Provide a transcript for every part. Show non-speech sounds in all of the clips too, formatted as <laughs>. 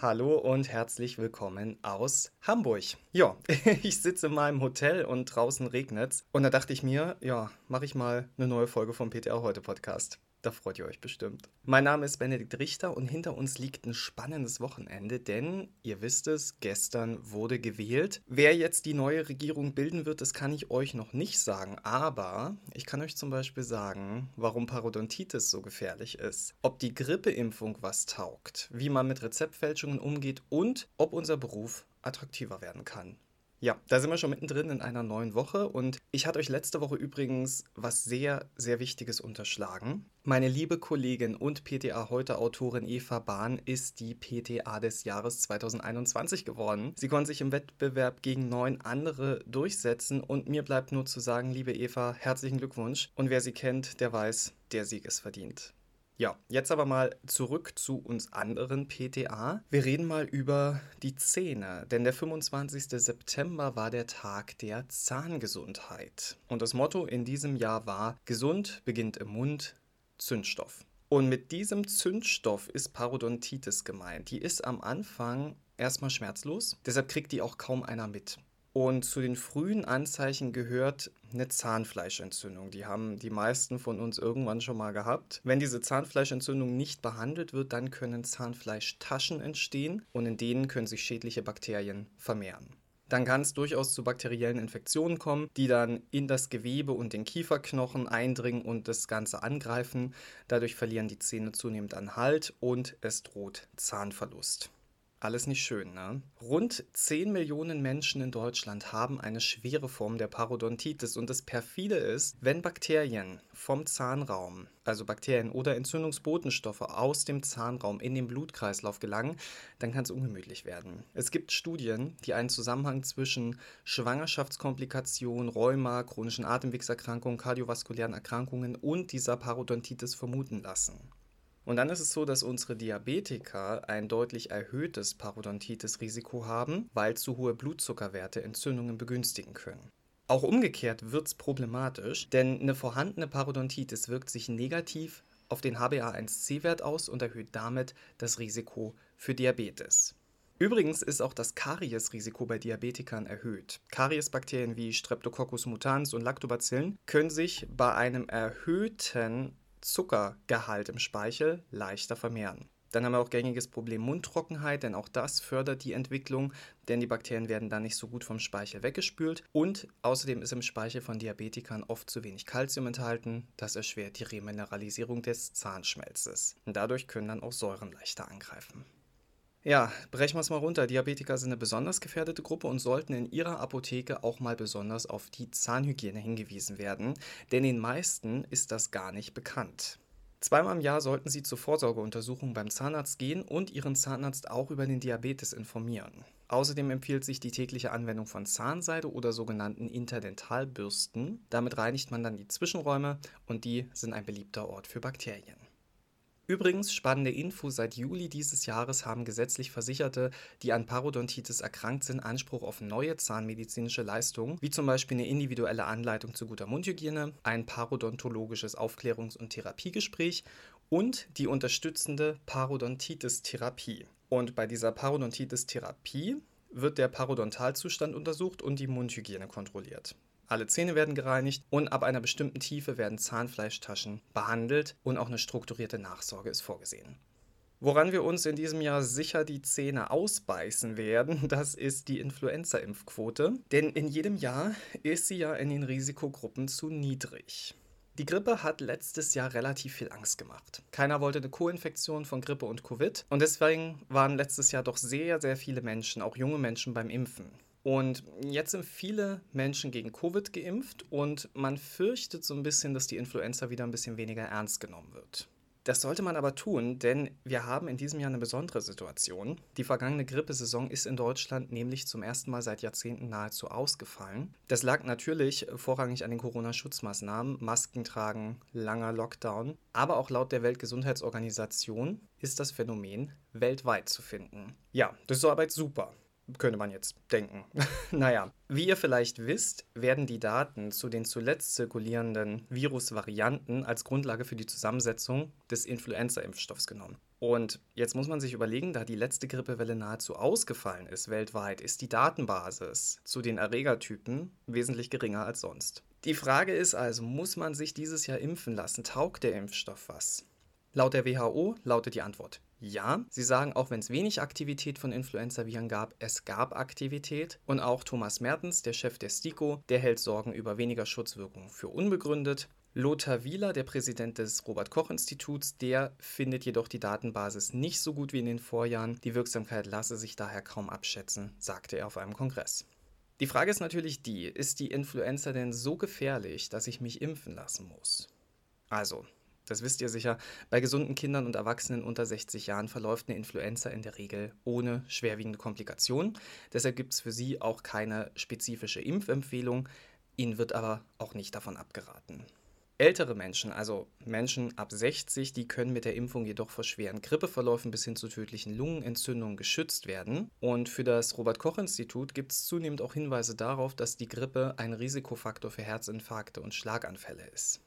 Hallo und herzlich willkommen aus Hamburg. Ja, <laughs> ich sitze in meinem Hotel und draußen regnet's. Und da dachte ich mir, ja, mache ich mal eine neue Folge vom PTR heute Podcast. Da freut ihr euch bestimmt. Mein Name ist Benedikt Richter und hinter uns liegt ein spannendes Wochenende, denn ihr wisst es, gestern wurde gewählt. Wer jetzt die neue Regierung bilden wird, das kann ich euch noch nicht sagen, aber ich kann euch zum Beispiel sagen, warum Parodontitis so gefährlich ist, ob die Grippeimpfung was taugt, wie man mit Rezeptfälschungen umgeht und ob unser Beruf attraktiver werden kann. Ja, da sind wir schon mittendrin in einer neuen Woche und ich hatte euch letzte Woche übrigens was sehr, sehr Wichtiges unterschlagen. Meine liebe Kollegin und PTA heute Autorin Eva Bahn ist die PTA des Jahres 2021 geworden. Sie konnte sich im Wettbewerb gegen neun andere durchsetzen und mir bleibt nur zu sagen, liebe Eva, herzlichen Glückwunsch und wer sie kennt, der weiß, der Sieg ist verdient. Ja, jetzt aber mal zurück zu uns anderen PTA. Wir reden mal über die Zähne, denn der 25. September war der Tag der Zahngesundheit. Und das Motto in diesem Jahr war, gesund beginnt im Mund, Zündstoff. Und mit diesem Zündstoff ist Parodontitis gemeint. Die ist am Anfang erstmal schmerzlos, deshalb kriegt die auch kaum einer mit. Und zu den frühen Anzeichen gehört eine Zahnfleischentzündung. Die haben die meisten von uns irgendwann schon mal gehabt. Wenn diese Zahnfleischentzündung nicht behandelt wird, dann können Zahnfleischtaschen entstehen und in denen können sich schädliche Bakterien vermehren. Dann kann es durchaus zu bakteriellen Infektionen kommen, die dann in das Gewebe und den Kieferknochen eindringen und das Ganze angreifen. Dadurch verlieren die Zähne zunehmend an Halt und es droht Zahnverlust. Alles nicht schön, ne? Rund 10 Millionen Menschen in Deutschland haben eine schwere Form der Parodontitis und das perfide ist, wenn Bakterien vom Zahnraum, also Bakterien oder Entzündungsbotenstoffe aus dem Zahnraum in den Blutkreislauf gelangen, dann kann es ungemütlich werden. Es gibt Studien, die einen Zusammenhang zwischen Schwangerschaftskomplikationen, Rheuma, chronischen Atemwegserkrankungen, kardiovaskulären Erkrankungen und dieser Parodontitis vermuten lassen. Und dann ist es so, dass unsere Diabetiker ein deutlich erhöhtes Parodontitis-Risiko haben, weil zu hohe Blutzuckerwerte Entzündungen begünstigen können. Auch umgekehrt wird es problematisch, denn eine vorhandene Parodontitis wirkt sich negativ auf den HbA1c-Wert aus und erhöht damit das Risiko für Diabetes. Übrigens ist auch das Kariesrisiko bei Diabetikern erhöht. Kariesbakterien wie Streptococcus mutans und Lactobacillen können sich bei einem erhöhten Zuckergehalt im Speichel leichter vermehren. Dann haben wir auch gängiges Problem Mundtrockenheit, denn auch das fördert die Entwicklung, denn die Bakterien werden dann nicht so gut vom Speichel weggespült. Und außerdem ist im Speichel von Diabetikern oft zu wenig Kalzium enthalten. Das erschwert die Remineralisierung des Zahnschmelzes. Und dadurch können dann auch Säuren leichter angreifen. Ja, brechen wir es mal runter. Diabetiker sind eine besonders gefährdete Gruppe und sollten in ihrer Apotheke auch mal besonders auf die Zahnhygiene hingewiesen werden, denn den meisten ist das gar nicht bekannt. Zweimal im Jahr sollten Sie zur Vorsorgeuntersuchung beim Zahnarzt gehen und Ihren Zahnarzt auch über den Diabetes informieren. Außerdem empfiehlt sich die tägliche Anwendung von Zahnseide oder sogenannten Interdentalbürsten. Damit reinigt man dann die Zwischenräume und die sind ein beliebter Ort für Bakterien. Übrigens, spannende Info, seit Juli dieses Jahres haben gesetzlich Versicherte, die an Parodontitis erkrankt sind, Anspruch auf neue zahnmedizinische Leistungen, wie zum Beispiel eine individuelle Anleitung zu guter Mundhygiene, ein parodontologisches Aufklärungs- und Therapiegespräch und die unterstützende Parodontitis-Therapie. Und bei dieser Parodontitis-Therapie wird der Parodontalzustand untersucht und die Mundhygiene kontrolliert. Alle Zähne werden gereinigt und ab einer bestimmten Tiefe werden Zahnfleischtaschen behandelt und auch eine strukturierte Nachsorge ist vorgesehen. Woran wir uns in diesem Jahr sicher die Zähne ausbeißen werden, <laughs> das ist die Influenza-Impfquote. Denn in jedem Jahr ist sie ja in den Risikogruppen zu niedrig. Die Grippe hat letztes Jahr relativ viel Angst gemacht. Keiner wollte eine Co-Infektion von Grippe und Covid und deswegen waren letztes Jahr doch sehr, sehr viele Menschen, auch junge Menschen beim Impfen. Und jetzt sind viele Menschen gegen Covid geimpft und man fürchtet so ein bisschen, dass die Influenza wieder ein bisschen weniger ernst genommen wird. Das sollte man aber tun, denn wir haben in diesem Jahr eine besondere Situation. Die vergangene Grippesaison ist in Deutschland nämlich zum ersten Mal seit Jahrzehnten nahezu ausgefallen. Das lag natürlich vorrangig an den Corona-Schutzmaßnahmen, Masken tragen, langer Lockdown, aber auch laut der Weltgesundheitsorganisation ist das Phänomen weltweit zu finden. Ja, das ist so aber super könnte man jetzt denken. <laughs> naja, wie ihr vielleicht wisst, werden die Daten zu den zuletzt zirkulierenden Virusvarianten als Grundlage für die Zusammensetzung des Influenza-Impfstoffs genommen. Und jetzt muss man sich überlegen, da die letzte Grippewelle nahezu ausgefallen ist weltweit, ist die Datenbasis zu den Erregertypen wesentlich geringer als sonst. Die Frage ist also, muss man sich dieses Jahr impfen lassen? Taugt der Impfstoff was? Laut der WHO lautet die Antwort ja. Sie sagen, auch wenn es wenig Aktivität von Influenza-Viren gab, es gab Aktivität. Und auch Thomas Mertens, der Chef der STIKO, der hält Sorgen über weniger Schutzwirkung für unbegründet. Lothar Wieler, der Präsident des Robert-Koch-Instituts, der findet jedoch die Datenbasis nicht so gut wie in den Vorjahren. Die Wirksamkeit lasse sich daher kaum abschätzen, sagte er auf einem Kongress. Die Frage ist natürlich die, ist die Influenza denn so gefährlich, dass ich mich impfen lassen muss? Also, das wisst ihr sicher, bei gesunden Kindern und Erwachsenen unter 60 Jahren verläuft eine Influenza in der Regel ohne schwerwiegende Komplikationen. Deshalb gibt es für sie auch keine spezifische Impfempfehlung. Ihnen wird aber auch nicht davon abgeraten. Ältere Menschen, also Menschen ab 60, die können mit der Impfung jedoch vor schweren Grippeverläufen bis hin zu tödlichen Lungenentzündungen geschützt werden. Und für das Robert Koch Institut gibt es zunehmend auch Hinweise darauf, dass die Grippe ein Risikofaktor für Herzinfarkte und Schlaganfälle ist.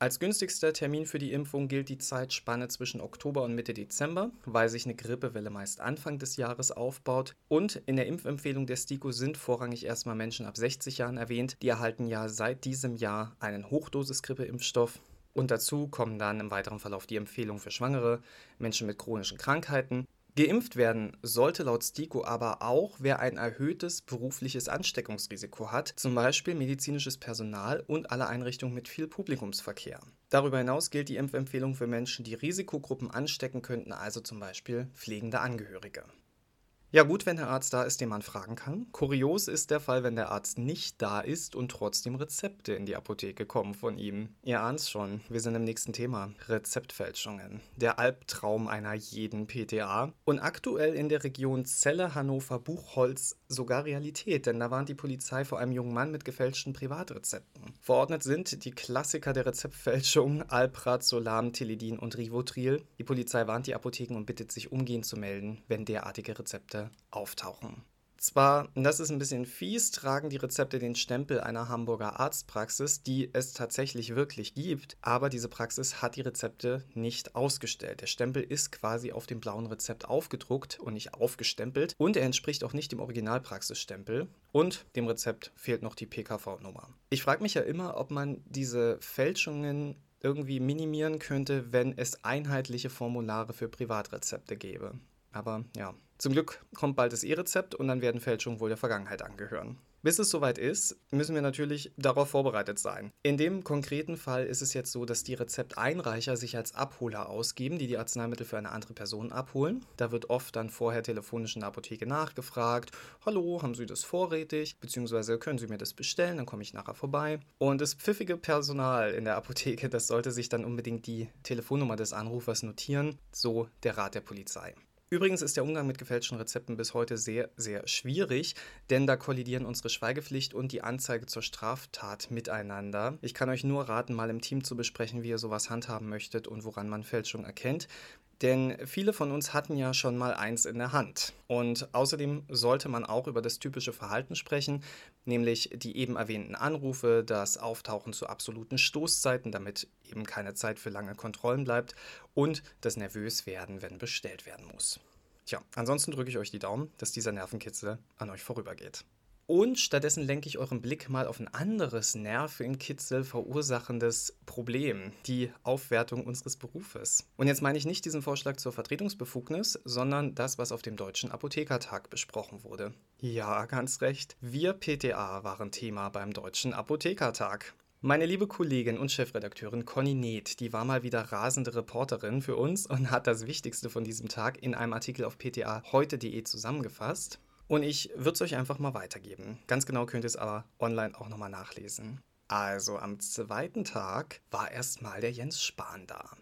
Als günstigster Termin für die Impfung gilt die Zeitspanne zwischen Oktober und Mitte Dezember, weil sich eine Grippewelle meist Anfang des Jahres aufbaut. Und in der Impfempfehlung der STIKO sind vorrangig erstmal Menschen ab 60 Jahren erwähnt. Die erhalten ja seit diesem Jahr einen Hochdosis-Grippeimpfstoff. Und dazu kommen dann im weiteren Verlauf die Empfehlungen für Schwangere, Menschen mit chronischen Krankheiten Geimpft werden sollte laut STIKO aber auch, wer ein erhöhtes berufliches Ansteckungsrisiko hat, zum Beispiel medizinisches Personal und alle Einrichtungen mit viel Publikumsverkehr. Darüber hinaus gilt die Impfempfehlung für Menschen, die Risikogruppen anstecken könnten, also zum Beispiel pflegende Angehörige. Ja gut, wenn der Arzt da ist, den man fragen kann. Kurios ist der Fall, wenn der Arzt nicht da ist und trotzdem Rezepte in die Apotheke kommen von ihm. Ihr ahnt schon, wir sind im nächsten Thema. Rezeptfälschungen. Der Albtraum einer jeden PTA. Und aktuell in der Region Celle, Hannover, Buchholz sogar Realität, denn da warnt die Polizei vor einem jungen Mann mit gefälschten Privatrezepten. Verordnet sind die Klassiker der Rezeptfälschung, Alprat, Solam, Tilidin und Rivotril. Die Polizei warnt die Apotheken und bittet sich umgehend zu melden, wenn derartige Rezepte Rezepte auftauchen. Zwar, das ist ein bisschen fies, tragen die Rezepte den Stempel einer Hamburger Arztpraxis, die es tatsächlich wirklich gibt, aber diese Praxis hat die Rezepte nicht ausgestellt. Der Stempel ist quasi auf dem blauen Rezept aufgedruckt und nicht aufgestempelt und er entspricht auch nicht dem Originalpraxisstempel und dem Rezept fehlt noch die PKV-Nummer. Ich frage mich ja immer, ob man diese Fälschungen irgendwie minimieren könnte, wenn es einheitliche Formulare für Privatrezepte gäbe. Aber ja, zum Glück kommt bald das E-Rezept und dann werden Fälschungen wohl der Vergangenheit angehören. Bis es soweit ist, müssen wir natürlich darauf vorbereitet sein. In dem konkreten Fall ist es jetzt so, dass die Rezepteinreicher sich als Abholer ausgeben, die die Arzneimittel für eine andere Person abholen. Da wird oft dann vorher telefonisch in der Apotheke nachgefragt, hallo, haben Sie das vorrätig? Beziehungsweise können Sie mir das bestellen, dann komme ich nachher vorbei. Und das pfiffige Personal in der Apotheke, das sollte sich dann unbedingt die Telefonnummer des Anrufers notieren, so der Rat der Polizei. Übrigens ist der Umgang mit gefälschten Rezepten bis heute sehr, sehr schwierig, denn da kollidieren unsere Schweigepflicht und die Anzeige zur Straftat miteinander. Ich kann euch nur raten, mal im Team zu besprechen, wie ihr sowas handhaben möchtet und woran man Fälschung erkennt. Denn viele von uns hatten ja schon mal eins in der Hand. Und außerdem sollte man auch über das typische Verhalten sprechen, nämlich die eben erwähnten Anrufe, das Auftauchen zu absoluten Stoßzeiten, damit eben keine Zeit für lange Kontrollen bleibt und das Nervöswerden, wenn bestellt werden muss. Tja, ansonsten drücke ich euch die Daumen, dass dieser Nervenkitzel an euch vorübergeht. Und stattdessen lenke ich euren Blick mal auf ein anderes Nervenkitzel verursachendes Problem, die Aufwertung unseres Berufes. Und jetzt meine ich nicht diesen Vorschlag zur Vertretungsbefugnis, sondern das, was auf dem Deutschen Apothekertag besprochen wurde. Ja, ganz recht. Wir PTA waren Thema beim Deutschen Apothekertag. Meine liebe Kollegin und Chefredakteurin Conny Neth, die war mal wieder rasende Reporterin für uns und hat das Wichtigste von diesem Tag in einem Artikel auf pta heute.de zusammengefasst. Und ich würde es euch einfach mal weitergeben. Ganz genau könnt ihr es aber online auch nochmal nachlesen. Also am zweiten Tag war erstmal der Jens Spahn da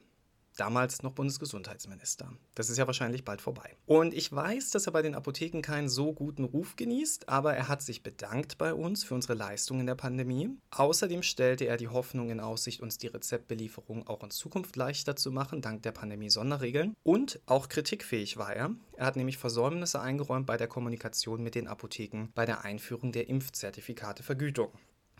damals noch Bundesgesundheitsminister. Das ist ja wahrscheinlich bald vorbei. Und ich weiß, dass er bei den Apotheken keinen so guten Ruf genießt, aber er hat sich bedankt bei uns für unsere Leistung in der Pandemie. Außerdem stellte er die Hoffnung in Aussicht, uns die Rezeptbelieferung auch in Zukunft leichter zu machen, dank der Pandemie-Sonderregeln. Und auch kritikfähig war er. Er hat nämlich Versäumnisse eingeräumt bei der Kommunikation mit den Apotheken bei der Einführung der Impfzertifikate Vergütung.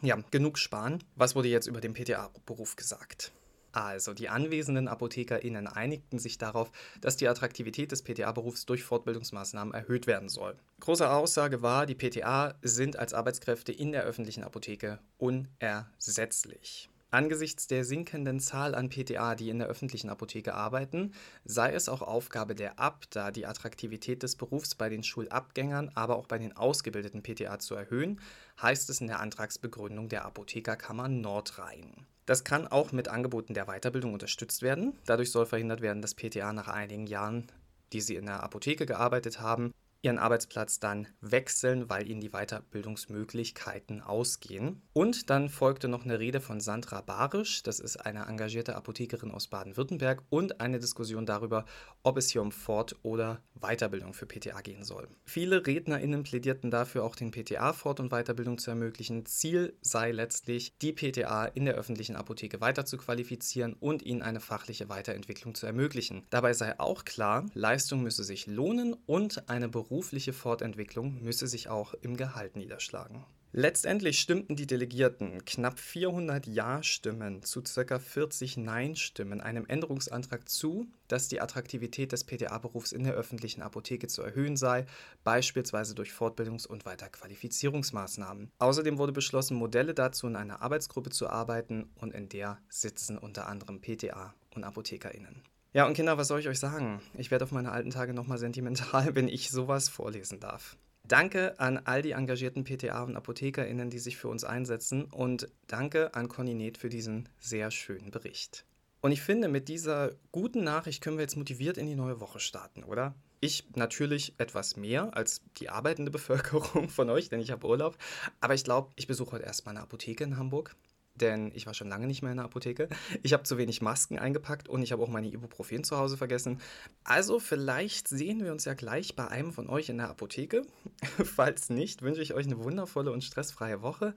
Ja, genug sparen. Was wurde jetzt über den PTA-Beruf gesagt? Also, die anwesenden ApothekerInnen einigten sich darauf, dass die Attraktivität des PTA-Berufs durch Fortbildungsmaßnahmen erhöht werden soll. Große Aussage war, die PTA sind als Arbeitskräfte in der öffentlichen Apotheke unersetzlich. Angesichts der sinkenden Zahl an PTA, die in der öffentlichen Apotheke arbeiten, sei es auch Aufgabe der ABDA, die Attraktivität des Berufs bei den Schulabgängern, aber auch bei den ausgebildeten PTA zu erhöhen, heißt es in der Antragsbegründung der Apothekerkammer Nordrhein. Das kann auch mit Angeboten der Weiterbildung unterstützt werden. Dadurch soll verhindert werden, dass PTA nach einigen Jahren, die sie in der Apotheke gearbeitet haben, ihren Arbeitsplatz dann wechseln, weil ihnen die Weiterbildungsmöglichkeiten ausgehen. Und dann folgte noch eine Rede von Sandra Barisch, das ist eine engagierte Apothekerin aus Baden-Württemberg, und eine Diskussion darüber, ob es hier um Fort- oder Weiterbildung für PTA gehen soll. Viele RednerInnen plädierten dafür, auch den PTA Fort- und Weiterbildung zu ermöglichen. Ziel sei letztlich, die PTA in der öffentlichen Apotheke weiter zu qualifizieren und ihnen eine fachliche Weiterentwicklung zu ermöglichen. Dabei sei auch klar, Leistung müsse sich lohnen und eine Berufung berufliche Fortentwicklung müsse sich auch im Gehalt niederschlagen. Letztendlich stimmten die Delegierten knapp 400 Ja-Stimmen zu ca. 40 Nein-Stimmen einem Änderungsantrag zu, dass die Attraktivität des PTA-Berufs in der öffentlichen Apotheke zu erhöhen sei, beispielsweise durch Fortbildungs- und Weiterqualifizierungsmaßnahmen. Außerdem wurde beschlossen, Modelle dazu in einer Arbeitsgruppe zu arbeiten und in der sitzen unter anderem PTA und ApothekerInnen. Ja, und Kinder, was soll ich euch sagen? Ich werde auf meine alten Tage nochmal sentimental, <laughs> wenn ich sowas vorlesen darf. Danke an all die engagierten PTA und ApothekerInnen, die sich für uns einsetzen und danke an Conny Neth für diesen sehr schönen Bericht. Und ich finde, mit dieser guten Nachricht können wir jetzt motiviert in die neue Woche starten, oder? Ich natürlich etwas mehr als die arbeitende <laughs> Bevölkerung von euch, denn ich habe Urlaub. Aber ich glaube, ich besuche heute erstmal eine Apotheke in Hamburg denn ich war schon lange nicht mehr in der Apotheke. Ich habe zu wenig Masken eingepackt und ich habe auch meine Ibuprofen zu Hause vergessen. Also vielleicht sehen wir uns ja gleich bei einem von euch in der Apotheke. <laughs> Falls nicht, wünsche ich euch eine wundervolle und stressfreie Woche.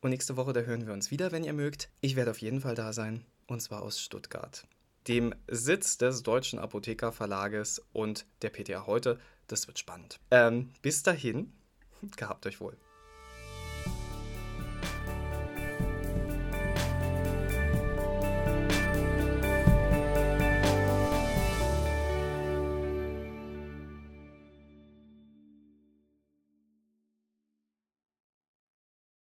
Und nächste Woche, da hören wir uns wieder, wenn ihr mögt. Ich werde auf jeden Fall da sein und zwar aus Stuttgart, dem Sitz des Deutschen Apothekerverlages und der PTA heute. Das wird spannend. Ähm, bis dahin, gehabt euch wohl.